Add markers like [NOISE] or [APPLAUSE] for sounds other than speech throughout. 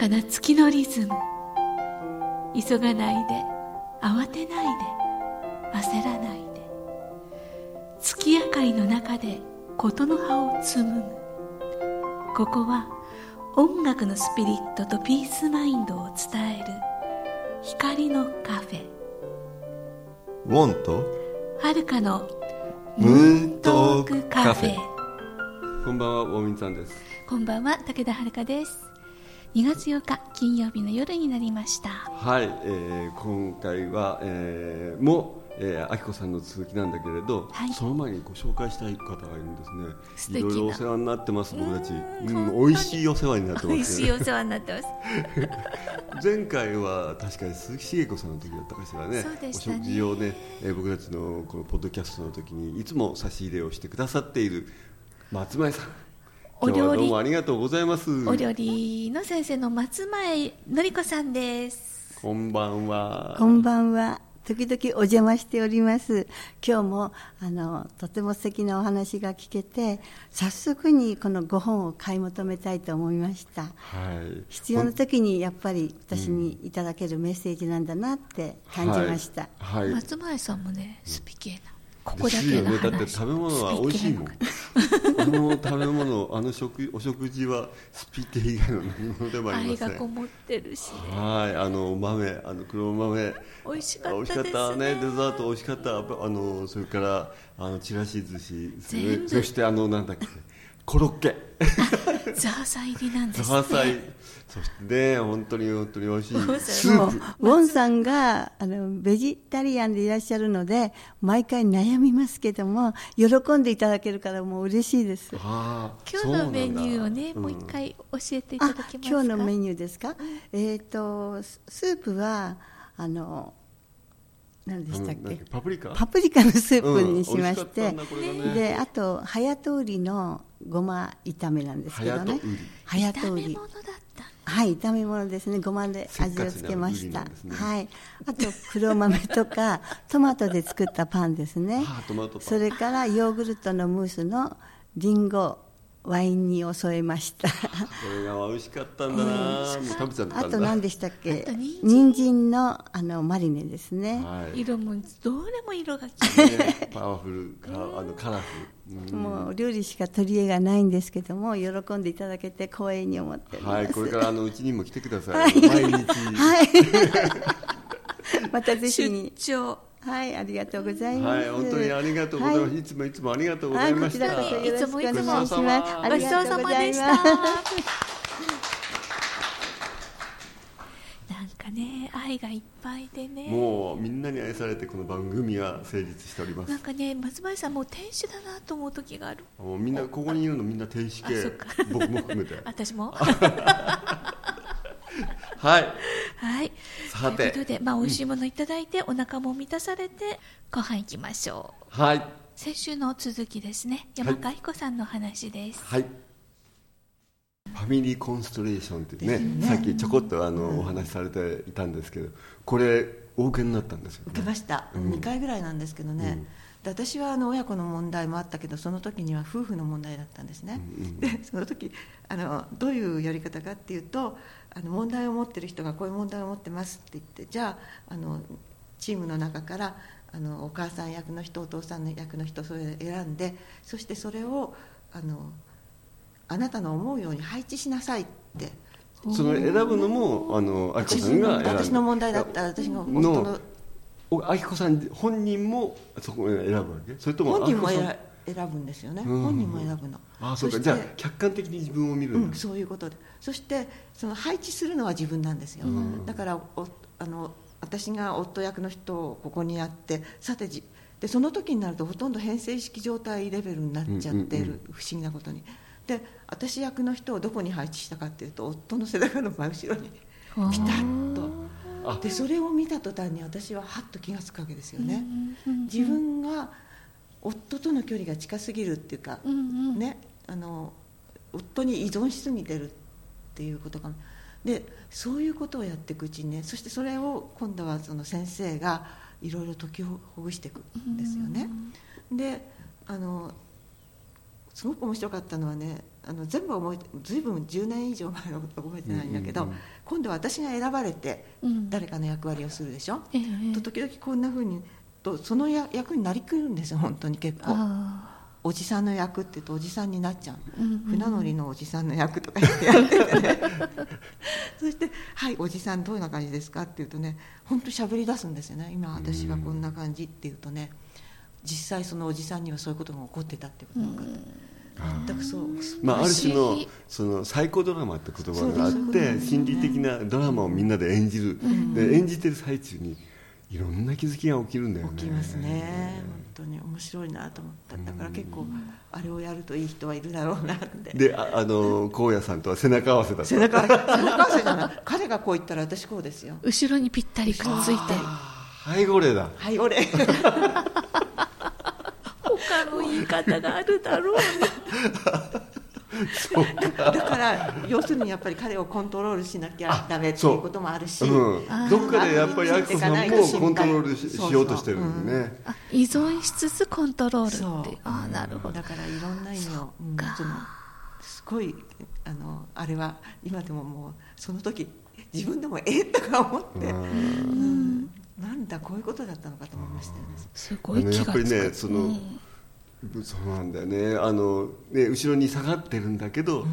かな月のリズム。急がないで。慌てないで。焦らないで。月明かりの中で事の葉を紡ぐ。ここは音楽のスピリットとピースマインドを伝える。光のカフェ。ウォンとはるかのムーントークカフェ。こんばんは、ウォーミンさんです。こんばんは武田遥です2月8日金曜日の夜になりましたはい、えー、今回は、えー、も、えー、あきこさんの続きなんだけれど、はいその前にご紹介したい方がいるんですね。いろいろお世話になってます、僕たち。うん、美味しいお世話になって美ますね。味しいお世話になってます [LAUGHS] 前回は確かに鈴木茂子さんの時だったかしらね。ねお食事をね、えー、僕たちのこのポッドキャストの時にいつも差し入れをしてくださっている松前さん。お料理ありがとうございます。お料理の先生の松前のり子さんですこんばんは。こんばんは。時々お邪魔しております。今日もあのとても素敵なお話が聞けて、早速にこのご本を買い求めたいと思いました。はい。必要な時にやっぱり私にいただけるメッセージなんだなって感じました。はい。はい松前さんもねスピ系なここだけの話だって食べ物は美味しいもん。あの食べ物あの食お食事はスピテ以外の何物でもありま愛せん。がこもってるしねはいあの豆あの黒豆美味しかったですねかったねデザート美味しかった。あのそれからあのちらし寿司そしてあのなんだっけコロッケ。ザーサイ入りなんですザーサイ。ねそしてね本当に本当に美味しい。スープ。ウォンさんがあのベジタリアンでいらっしゃるので毎回悩みますけども喜んでいただけるからもう嬉しいです。今日のメニューをねそうなんだ。もう一回教えていただけますか？今日のメニューですか、えっ、とススープはあの何でうんしたっけ？パプリカ？パプリカのスープにしまして、うん。ね。であと早と売りのごま炒めなんですけどね。早と売り。炒め物だったはい炒め物ですね。ごまで味をつけました、はい。あと黒豆とか [LAUGHS] トマトで作ったパンですね。はあトマトパン。それからヨーグルトのムースのリンゴワイン煮を添えました。これが美味しかったんだな、もう食べちゃったんだあと何でしたっけ？人参。のあのマリネですね、はい。色もどれも色が綺麗ねパワフルかあのカラフル、うん。もう料理しか取り柄がないんですけども喜んでいただけて光栄に思ってはいこれからあのうちにも来てください、毎日。はい。[LAUGHS] またぜひ出に張はいありがとうございます。はい本当にありがとうございます、はい。い、つもいつもありがとうございました、はいこちらこそよろしくお願いします。いつもいつも。ありごちそうさがとうございまでした。[LAUGHS] なんかね愛がいっぱいでね。もうみんなに愛されてこの番組が成立しております。なんかね松林さんもう天使だなと思う時がある。もうみんなここにいるのみんな天使系。僕も含めて。[LAUGHS] 私も [LAUGHS] はい。はい。さて。ということで、まあ、美味しいものいただいて、お腹も満たされてご飯行きましょう。はい。先週の続きですね。山川彦さんの話です、はい。ファミリーコンストレーションってねさっきちょこっとあの、お話しされていたんですけどこれお受けになったんですよ、ね、受けました、うん。2回ぐらいなんですけどね、で私はあの親子の問題もあったけどその時には夫婦の問題だったんですね、うんうん。でその時あのどういうやり方かっていうとあの問題を持ってる人がこういう問題を持ってますって言ってじゃああのチームの中からあのお母さん役の人お父さんの役の人それを選んでそしてそれをあのあなたの思うように配置しなさいって。その選ぶのもあのあきこ私さんが私の問題だったら私が夫の。のおあきこさん本人もそこを選ぶわけ？それとも本人もあきこさん選選ぶんですよね、うん。本人も選ぶの。あそうか。してじゃあ客観的に自分を見るうんそういうことで。そしてその配置するのは自分なんですよ、うん。だからおあの私が夫役の人をここにやってさてじでその時になるとほとんど編成式状態レベルになっちゃっている、うんうん不思議なことに。で私役の人をどこに配置したかっていうと夫の背中の真後ろにピタッと。あ。でそれを見た途端に私はハッと気が付くわけですよね、うんうん。自分が夫との距離が近すぎるっていうか、うんうん。ね、あの夫に依存しすぎてるっていうことかでそういうことをやっていくうちにねそしてそれを今度はその先生がいろいろ解きほぐしていくんですよね。であのすごく面白かったのはねああの全部覚えてずいぶん10年以上前のこと覚えてないんだけど、今度は私が選ばれてうん。誰かの役割をするでしょ、ええと時々こんなふうにとそのや役になりきるんですよ本当に結構。あおじさんの役って言うとおじさんになっちゃう、うんうん船乗りのおじさんの役とか言って。やっててねそして「はいおじさんどういうような感じですか?」って言うとね本当に喋り出すんですよね。今私がこんな感じって言うとね。実際そのおじさんにはそういうことが起こってたってことが分かった。全くそうまあ、ある種のそのサイコドラマって言葉があって心理的なドラマをみんなで演じる、で演じてる最中にいろんな気づきが起きるんだよね。起きますね。本当に面白いなと思っただから結構あれをやるといい人はいるだろうなって。でああの荒野さんとは背中合わせだった背中合わせじゃない。彼がこう言ったら私こうですよ。後ろにぴったりくっついて。背後霊だ。はい俺他の言い方があるだろう [LAUGHS] だから要するにやっぱり彼をコントロールしなきゃダメっていうこともあるし、う。ん、どっかでやっぱりアキコさんもコントロールしそうそうしようとしてるんでね。あ依存しつつコントロールってああなるほど。だからいろんな意味を、うんか。そのすごいあのあれは今でももうその時自分でもええとか思って、うん。なんだこういうことだったのかと思いましたよね。すごい気がつく。あのやっぱりねその、そうなんだよね。あのね後ろに下がってるんだけど、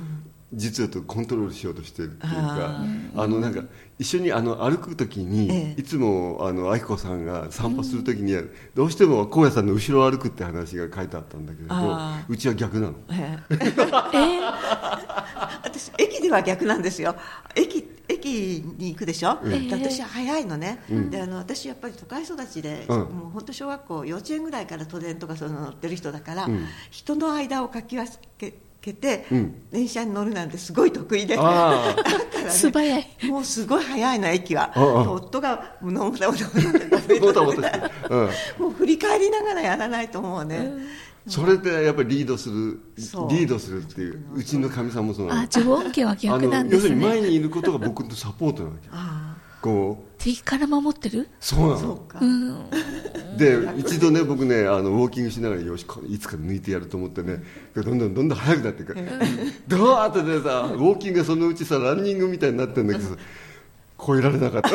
実はとコントロールしようとしてるっていうかあのなんか一緒にあの歩く時に、ええ。いつもあの愛子さんが散歩する時には、どうしても荒野さんの後ろを歩くって話が書いてあったんだけれどあうちは逆なの。ええ。えー私駅では逆なんですよ。駅駅に行くでしょ、ええで私は早いのね、であの私やっぱり都会育ちで、うん。もう本当小学校幼稚園ぐらいから都電とかそういうの乗ってる人だから、ん。人の間をかき分けて、うん。電車に乗るなんてすごい得意で。だからね素早い。もうすごい早いの駅は夫がもうのもたもたももう振り返りながらやらないと思うね、それでやっぱりリードするリードするっていううちのかみさんもそうなのあ自分家は逆なんですね。るに前にいることが僕のサポートなわけあこう。敵から守ってる？そうなの。うん。で一度ね僕ねあのウォーキングしながらよしいつか抜いてやると思ってねどんどんどんどん速くなっていく。ドワーッとでさウォーキングがそのうちさランニングみたいになってるんだけどさ超えられなかった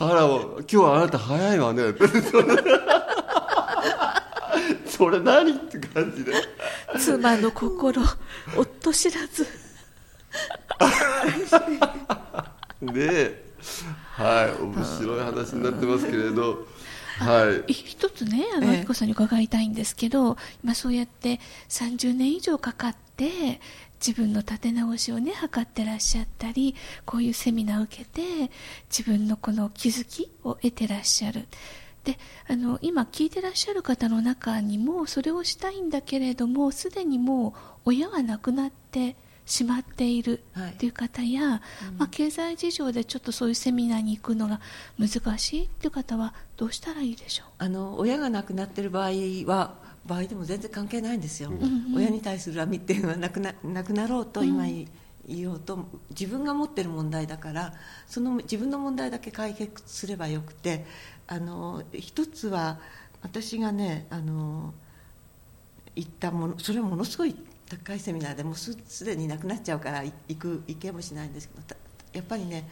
あら今日はあなた早いわね。[LAUGHS] それ何って感じで。妻の心夫知らず。[LAUGHS] ではい面白い話になってますけれど。はい。一つねあの、ええ。さんに伺いたいんですけど、まあ、そうやって30年以上かかって自分の立て直しをね図ってらっしゃったりこういうセミナーを受けて自分のこの気づきを得てらっしゃる。であの今聞いてらっしゃる方の中にもそれをしたいんだけれどもすでにもう親が亡くなってしまっているはい。という方や、まあ、経済事情でちょっとそういうセミナーに行くのが難しいという方はどうしたらいいでしょう？あの親が亡くなってる場合は場合でも全然関係ないんですよ、親に対する恨みっていうのはなくななくなろうと今言おうと自分が持ってる問題だからその自分の問題だけ解決すればよくてあの一つは私がねあの行ったものそれはものすごい高いセミナーでもうすすでになくなっちゃうからい行く行けもしないんですけどたやっぱりね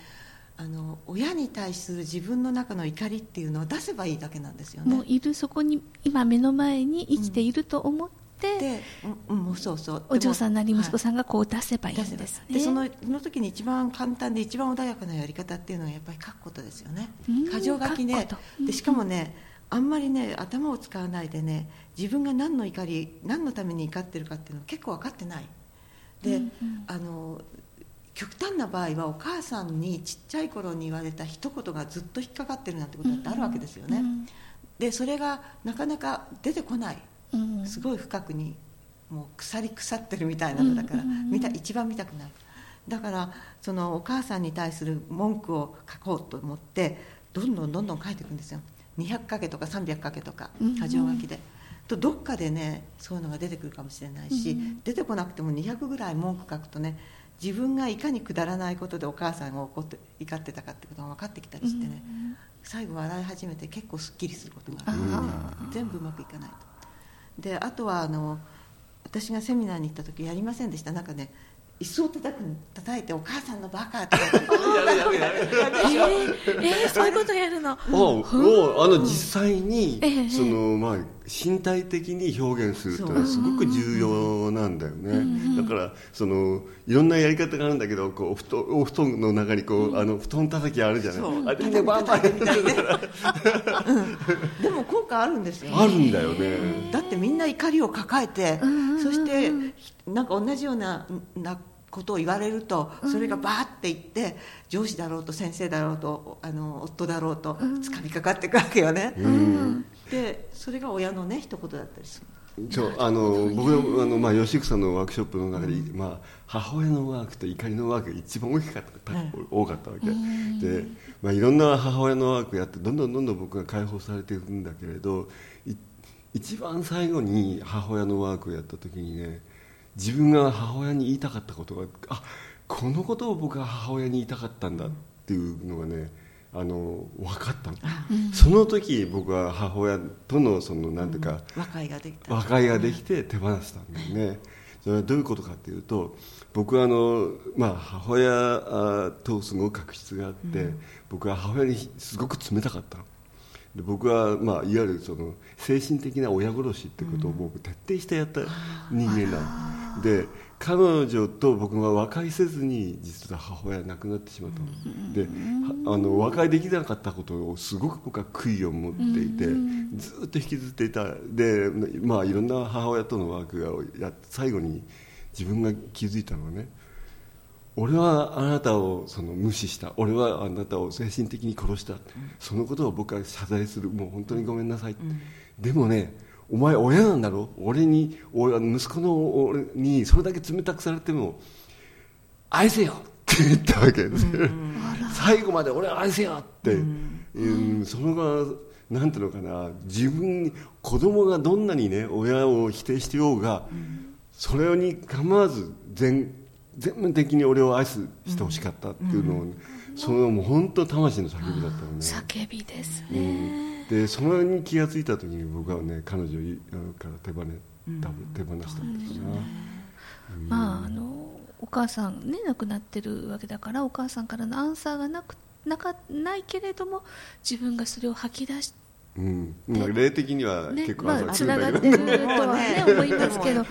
あの親に対する自分の中の怒りっていうのを出せばいいだけなんですよね。もういるそこに今目の前に生きていると思って、で、うんうん、もうそうそう。お嬢さんなり息子んさんがこう出せばいいんですね、でそのその時に一番簡単で一番穏やかなやり方っていうのはやっぱり書くことですよね。うん箇条書き書ねでしかもねあんまりね頭を使わないでね自分が何の怒り何のために怒ってるかっていうの結構分かってない。で、あの極端な場合はお母さんにちっちゃい頃に言われた一言がずっと引っかかってるなんてことだってあるわけですよね、うんでそれがなかなか出てこない。うんすごい深くにもう腐り腐ってるみたいなのだから、うんうんうん見た一番見たくない。だからそのお母さんに対する文句を書こうと思ってどんどんどんどん書いていくんですよ。200かけとか300かけとかうんうん箇条書きで、とどっかでねそういうのが出てくるかもしれないし、うんうん。出てこなくても200ぐらい文句書くとね自分がいかにくだらないことでお母さんが怒って怒ってたかってことが分かってきたりしてね、最後笑い始めて結構すっきりすることがあるので、全部うまくいかないと。であとはあの私がセミナーに行った時やりませんでした。なんかね椅子を叩く叩いて「お母さんのバカ」とか [LAUGHS] えー、えー、そういうことやるの。もうもうあの実際に、ええそのまあ身体的に表現するっていうのはすごく重要なんだよね、だからそのいろんなやり方があるんだけどこうお布団お布団の中にこう、あの布団叩きあるじゃない？そう。あれねバンバンやってるから。でも効果あるんですよね。あるんだよね、だってみんな怒りを抱えて、そしてなんか同じようななことを言われるとそれがバーっていって上司だろうと先生だろうとあの夫だろうと掴みかかっていくわけよね、でそれが親のね一言だったりする。そうあの僕のあの、まあ、吉草のワークショップの中で、まあ、母親のワークと怒りのワークが一番大きかった、多かったわけ、で、まあ、いろんな母親のワークやってどんどんどんどん僕が解放されていくんだけれどい一番最後に母親のワークをやった時にね自分が母親に言いたかったことがあこのことを僕は母親に言いたかったんだっていうのがねあの分かったの、その時僕は母親とのそのなんていうか、和解ができた。和解ができて手放したんだよね。それはどういうことかっていうと僕はあの、まあ、母親とすごく確執があって、僕は母親にすごく冷たかったの。で僕は、まあ、いわゆるその精神的な親殺しってことを僕徹底してやった人間なの、で彼女と僕が和解せずに実は母親が亡くなってしまったの、ではあの和解できなかったことをすごく僕は悔いを持っていて、ずっと引きずっていた。で、まあ、いろんな母親とのワークがや最後に自分が気づいたのはね俺はあなたをその無視した。俺はあなたを精神的に殺した、そのことを僕は謝罪する。もう本当にごめんなさい、でもねお前親なんだろ？俺に俺息子の俺にそれだけ冷たくされても愛せよ。って言ったわけです、最後まで俺は愛せよって、うん。そのがなんていうのかな。自分子供がどんなにね親を否定してようが、それに構わず全全面的に俺を愛すしてほしかったっていうのを、それはもう本当魂の叫びだったのね、叫びですうね、ん、でそれに気が付いた時に僕はね彼女から手放多分手放したんですな、まああのお母さんね亡くなってるわけだからお母さんからのアンサーがなくなかないけれども自分がそれを吐き出しうん、まあ霊的にはね結構まあつながってけどね、るとはね思いますけど。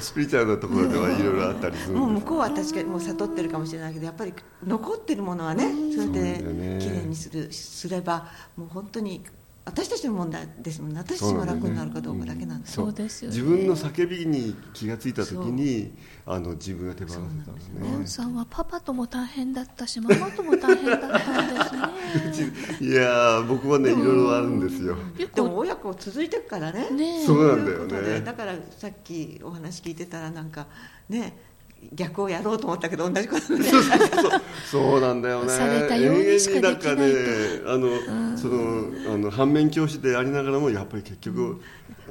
スピリチュアルなところではいろいろあったりするもうん向ですこうは確かにもう悟ってるかもしれないけどやっぱり残ってるものはねそれそうできれいにするすればもう本当に私たちの問題ですもんね。私たちが楽になるかどうかだけなんですそう。ですよね。自分の叫びに気がついた時にあの自分が手放せたんですね。ゴンさんはパパとも大変だったしママとも大変だったんですね。[LAUGHS] いやー僕はねいろいろあるんですよ。でも親子続いてるからね。ねそうなんだよということでねだからさっきお話聞いてたらなんかね逆をやろうと思ったけど同じことね。そうそうそう。そうなんだよね。されたようにしかできないと。永遠になんかねあの、そのあの反面教師でありながらもやっぱり結局、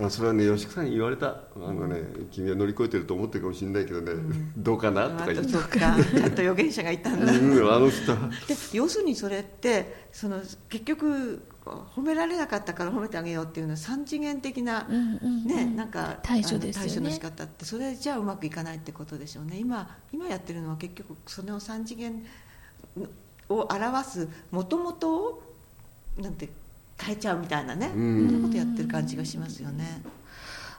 あそれはね吉木さんに言われた。あのね君は乗り越えてると思ってるかもしれないけどね、どうかなとあか言って。ちゃんと預言者がいたんだ。うんあの人。はで要するにそれってその結局褒められなかったから褒めてあげようっていうのは三次元的な、うんうんうん。ね、なんか対処ですよね。あの対処の仕方ってそれじゃあうまくいかないってことでしょうね。今今やってるのは結局その三次元を表すもともとをなんて変えちゃうみたいなね、うん。そんなことやってる感じがしますよね。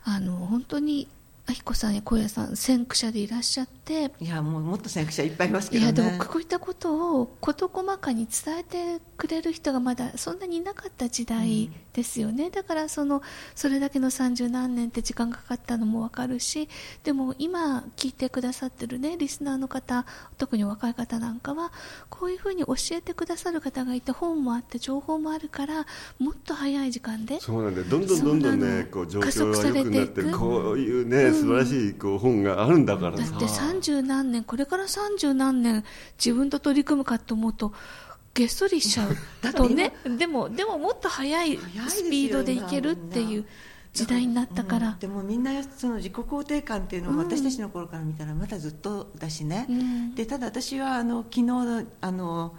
あの本当にあひこさんや小屋さん先駆者でいらっしゃっていやもうもっと先駆者いっぱいいますけいどね。やでもこういったことを事細かに伝えてくれる人がまだそんなにいなかった時代ですよね、だからそのそれだけの三十何年って時間がかかったのも分かるしでも今聞いてくださってるねリスナーの方特に若い方なんかはこういうふうに教えてくださる方がいて本もあって情報もあるからもっと早い時間でそうなんでどんどんどんどんねこう状況が良くなってる加速されていくこういうね、素晴らしいこう本があるんだからさ。だって三十何年これから三十何年自分と取り組むかと思うとげっそりしちゃう。[LAUGHS] とね。でもでももっと速いスピードでいけるっていう時代になったから、うん。でもみんなその自己肯定感っていうのは私たちの頃から見たらまだずっとだしね、うん。でただ私はあの昨日あの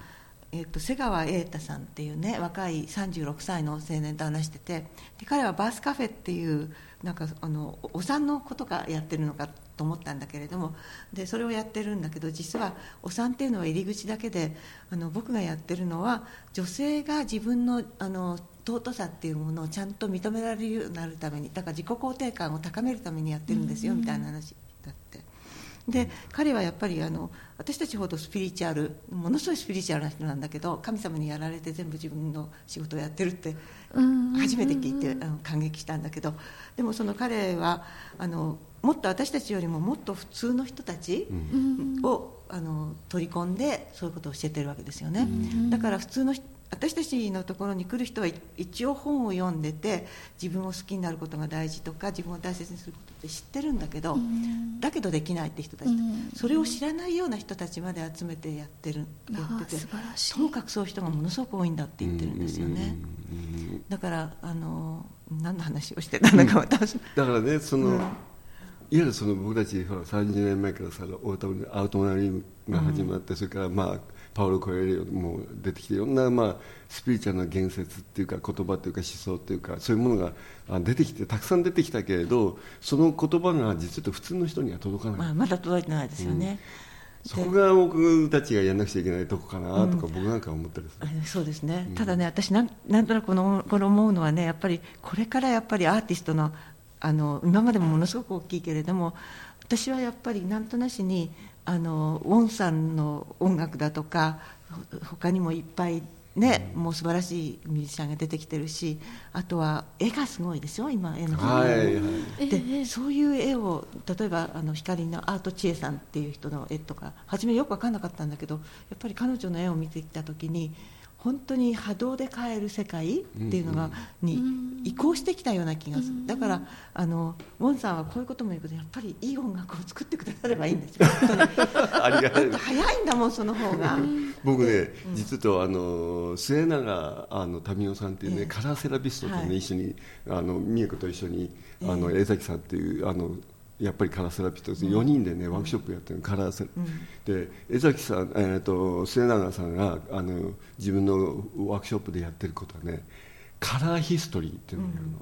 えー、と瀬川瑛太さんっていうね若い36歳の青年と話しててで彼はバースカフェっていうなんかあのお産のことがやってるのかと思ったんだけれどもでそれをやってるんだけど実はお産っていうのは入り口だけであの僕がやってるのは女性が自分のあの尊さっていうものをちゃんと認められるようになるためにだから自己肯定感を高めるためにやってるんですよ、みたいな話だってで彼はやっぱりあの私たちほどスピリチュアルものすごいスピリチュアルな人なんだけど神様にやられて全部自分の仕事をやってるって初めて聞いてあの感激したんだけどでもその彼はあのもっと私たちよりももっと普通の人たちを、あの取り込んでそういうことを教えてるわけですよね、だから普通の人私たちのところに来る人は一応本を読んでて自分を好きになることが大事とか自分を大切にすることって知ってるんだけど、うん、だけどできないって人たち、うん、それを知らないような人たちまで集めてやってる。やっててともかくそういう人がものすごく多いんだって言ってるんですよね、だからあの何の話をしてた [LAUGHS] んだか私、だからねその、いわゆるその僕たちほら30年前からさアウトマナリウムが始まって、それからまあパウロ・コエレオも出てきていろんな、まあ、スピリチュアルな言説っていうか言葉というか思想というかそういうものが出てきてたくさん出てきたけれどその言葉が実は普通の人には届かない、まあ、まだ届いてないですよね、うん、そこが僕たちがやらなくちゃいけないとこかなとか、僕なんか思ったりする、そうですね、うん、ただね私なんなんとなくこのこの思うのはねやっぱりこれからやっぱりアーティストのあの今までもものすごく大きいけれども私はやっぱりなんとなしにあのウォンさんの音楽だとか他にもいっぱいね、もう素晴らしいミュージシャンが出てきてるしあとは絵がすごいですよ今絵の。はいはい、でそういう絵を例えばあの光のアート千恵さんっていう人の絵とか初めよく分かんなかったんだけどやっぱり彼女の絵を見てきた時に本当に波動で変える世界っていうのが、に移行してきたような気がする、だからあのウォンさんはこういうことも言うけどやっぱりいい音楽を作ってくださればいいんですよ。[LAUGHS] ありがたい早いんだもんその方が。僕ね、実とあの末永あの民生さんっていうね、カラーセラピストとね、一緒にあの美恵子と一緒にあの江崎さんっていうあのやっぱりカラーセラピストで4人でね、ワークショップやってるカラーセラ、うん、で江崎さん、えーと、末永さんがあの自分のワークショップでやってることはねカラーヒストリーっていうのをやるの、うん、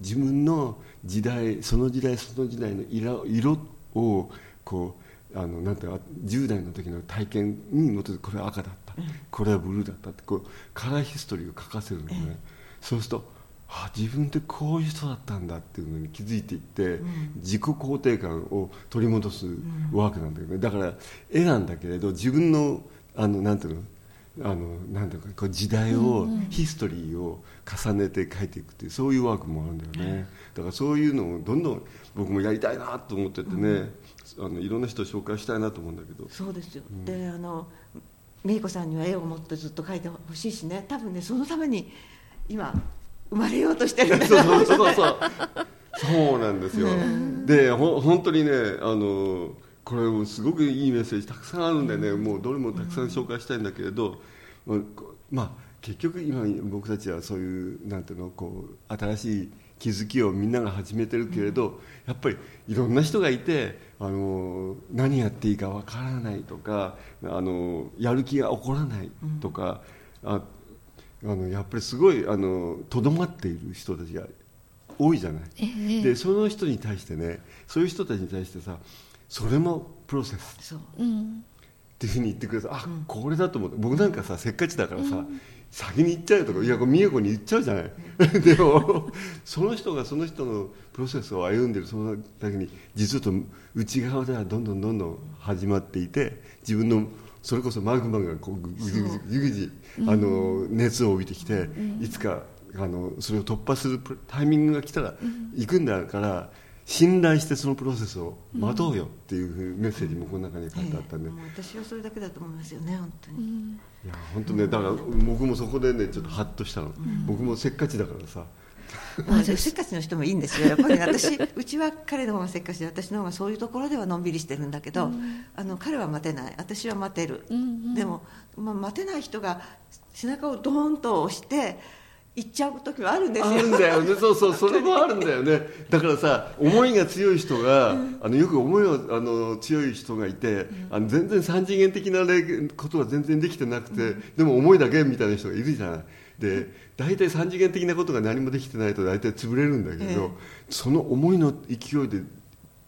自分の時代その時代その時代の色色をこうあのなんていうか10代の時の体験に基づいてこれは赤だった、うん、これはブルーだったってこうカラーヒストリーを書かせるのね、そうするとあ自分ってこういう人だったんだっていうのに気づいていって、うん、自己肯定感を取り戻すワークなんだけどね、だから絵なんだけれど自分のあのなんていうの？あのなんていうかこう時代を、うんうん、ヒストリーを重ねて描いていくっていうそういうワークもあるんだよね、だからそういうのをどんどん僕もやりたいなと思っててね、うん、あのいろんな人を紹介したいなと思うんだけど。そうですよ、うん、であの美恵子さんには絵を持ってずっと描いてほしいしね。多分ねそのために今生まれようとしてるそうそうそうそうそう。なんですよ、でほ本当にねあのこれすごくいいメッセージたくさんあるんでね、うん、もうどれもたくさん紹介したいんだけれど、うん、まあ結局今僕たちはそういうなんていうのこう新しい気づきをみんなが始めてるけれど、うん、やっぱりいろんな人がいてあの何やっていいかわからないとかあのやる気が起こらないとか、ああのやっぱりすごいとどまっている人たちが多いじゃない、えー、でその人に対してねそういう人たちに対してさそれもプロセス。っていうふうに言ってくれたあ、うん、これだと思って僕なんかさせっかちだからさ、うん、先に言っちゃうとかいや美恵子に言っちゃうじゃない。[LAUGHS] でもその人がその人のプロセスを歩んでるそのだけに実はと内側ではどんどんどんどん始まっていて自分のそれこそマグマがこうぐじぐじぐじぐあの熱を帯びてきて、いつかあのそれを突破するタイミングが来たら行くんだから信頼してそのプロセスを待とうよっていうメッセージもこの中に書いてあったんで、私はそれだけだと思いますよね本当に、いや本当ねだから僕もそこでねちょっとハッとしたの、僕もせっかちだからさまあ、せっかちの人もいいんですよ。やっぱり、ね、私うちは彼の方がせっかちで私の方がそういうところではのんびりしてるんだけど、うん、あの彼は待てない。私は待てる、うんうん、でも、まあ、待てない人が背中をドーンと押して行っちゃう時はあるんですよ。あるんだよね。そうそうそれもあるんだよね。だからさ思いが強い人が、あのよく思いがあの強い人がいて、あの全然三次元的なれことは全然できてなくて、でも思いだけみたいな人がいるじゃないで大体三次元的なことが何もできてないと大体潰れるんだけど、ええ。その思いの勢いで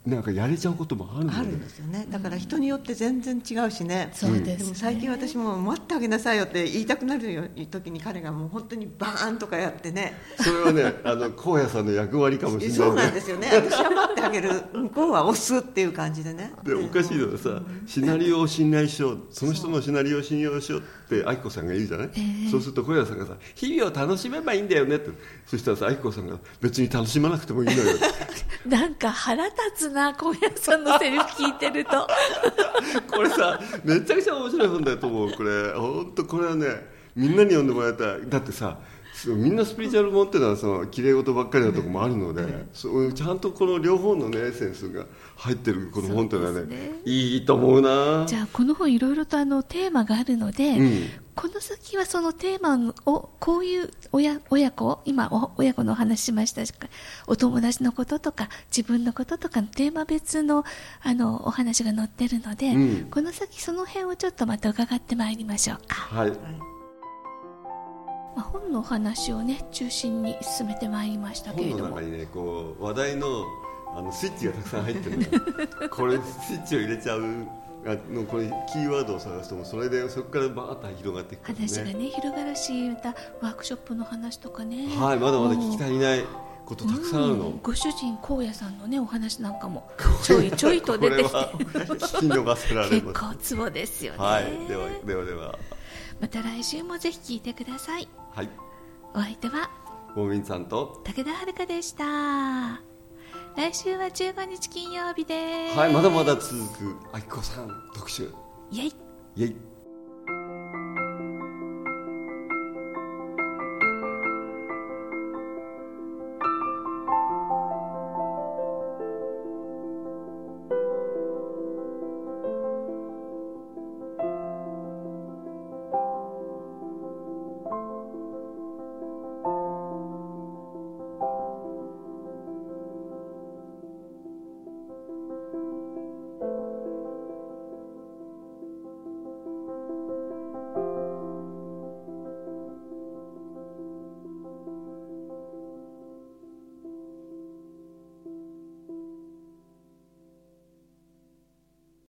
なんかやれちゃうこともあるね。あるんですよね。だから人によって全然違うしね、そうですね。でも最近私も待ってあげなさいよって言いたくなるよ時に彼がもう本当にバーンとかやってね。それはねあの荒野さんの役割かもしれないそうなんですよね。私は待ってあげる向こうは押すっていう感じでね。でおかしいのはさシナリオを信頼しようその人のシナリオを信用しようって愛子さんが言うじゃない、そうすると小屋さんがさ「日々を楽しめばいいんだよね」って。そしたらさ愛子さんが「別に楽しまなくてもいいのよ」[LAUGHS] なんか腹立つな高野さんのセリフ聞いてるとこれさめちゃくちゃ面白い本だと思うこれ。本当これはねみんなに読んでもらいたい。だってさみんなスピリチュアル本っていうのはその綺麗事ばっかりなとこもあるので、そうちゃんとこの両方のねエッセンスが入ってるこの本っていうのはねね。いいと思うな。じゃあこの本いろいろとあのテーマがあるので、うんこの先はそのテーマをこういう親親子今お親子のお話ししましたしお友達のこととか自分のこととかのテーマ別のあのお話が載ってるので、うん。この先その辺をちょっとまた伺ってまいりましょうか、はい。まあ、本のお話をね中心に進めてまいりましたけれども。本の中にねこう話題のあのスイッチがたくさん入ってるこれスイッチを入れちゃうあのこれキーワードを探してもそれでそこからバーッと広がっていくから話がね広がるしまたワークショップの話とかね。はいまだまだ聞き足りないことたくさんあるの、うんご主人荒野さんのねお話なんかもちょいちょいと出てきて。聞き逃せられ結ます。構ツボですよね、はいではではでは。また来週もぜひ聞いてください。はい。お相手はウォーミンさんと武田遥でした来週は15日金曜日です。はいまだまだ続くあきこさん特集。イエイ。イエイ